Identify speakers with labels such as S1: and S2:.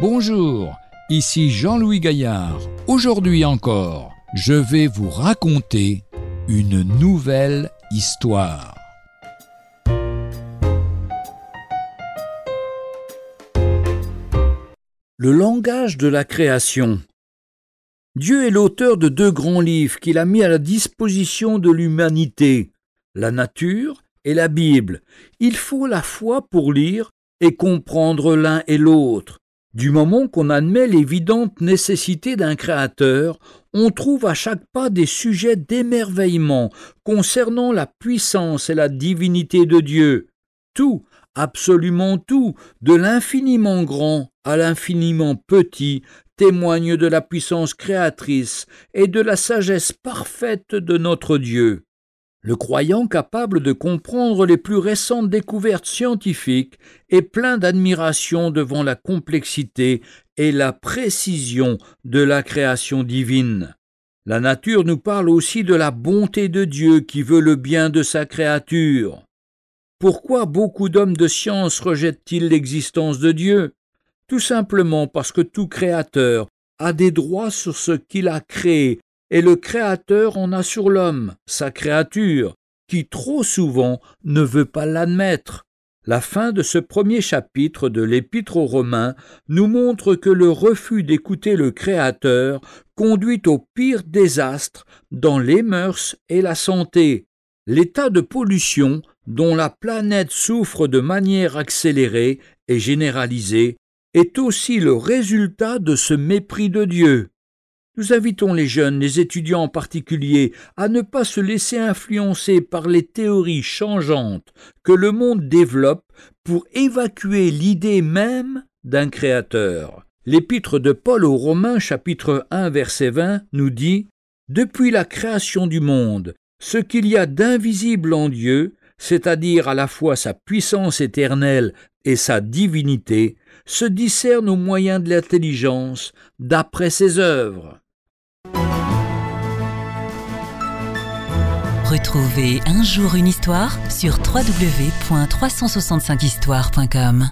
S1: Bonjour, ici Jean-Louis Gaillard. Aujourd'hui encore, je vais vous raconter une nouvelle histoire. Le langage de la création. Dieu est l'auteur de deux grands livres qu'il a mis à la disposition de l'humanité, la nature et la Bible. Il faut la foi pour lire et comprendre l'un et l'autre. Du moment qu'on admet l'évidente nécessité d'un créateur, on trouve à chaque pas des sujets d'émerveillement concernant la puissance et la divinité de Dieu. Tout, absolument tout, de l'infiniment grand à l'infiniment petit, témoigne de la puissance créatrice et de la sagesse parfaite de notre Dieu. Le croyant capable de comprendre les plus récentes découvertes scientifiques est plein d'admiration devant la complexité et la précision de la création divine. La nature nous parle aussi de la bonté de Dieu qui veut le bien de sa créature. Pourquoi beaucoup d'hommes de science rejettent-ils l'existence de Dieu? Tout simplement parce que tout créateur a des droits sur ce qu'il a créé et le Créateur en a sur l'homme, sa créature, qui trop souvent ne veut pas l'admettre. La fin de ce premier chapitre de l'Épître aux Romains nous montre que le refus d'écouter le Créateur conduit au pire désastre dans les mœurs et la santé. L'état de pollution dont la planète souffre de manière accélérée et généralisée est aussi le résultat de ce mépris de Dieu. Nous invitons les jeunes, les étudiants en particulier, à ne pas se laisser influencer par les théories changeantes que le monde développe pour évacuer l'idée même d'un créateur. L'épître de Paul aux Romains chapitre 1 verset 20 nous dit Depuis la création du monde, ce qu'il y a d'invisible en Dieu, c'est-à-dire à la fois sa puissance éternelle et sa divinité, se discerne au moyen de l'intelligence d'après ses œuvres.
S2: Retrouvez un jour une histoire sur www.365histoire.com.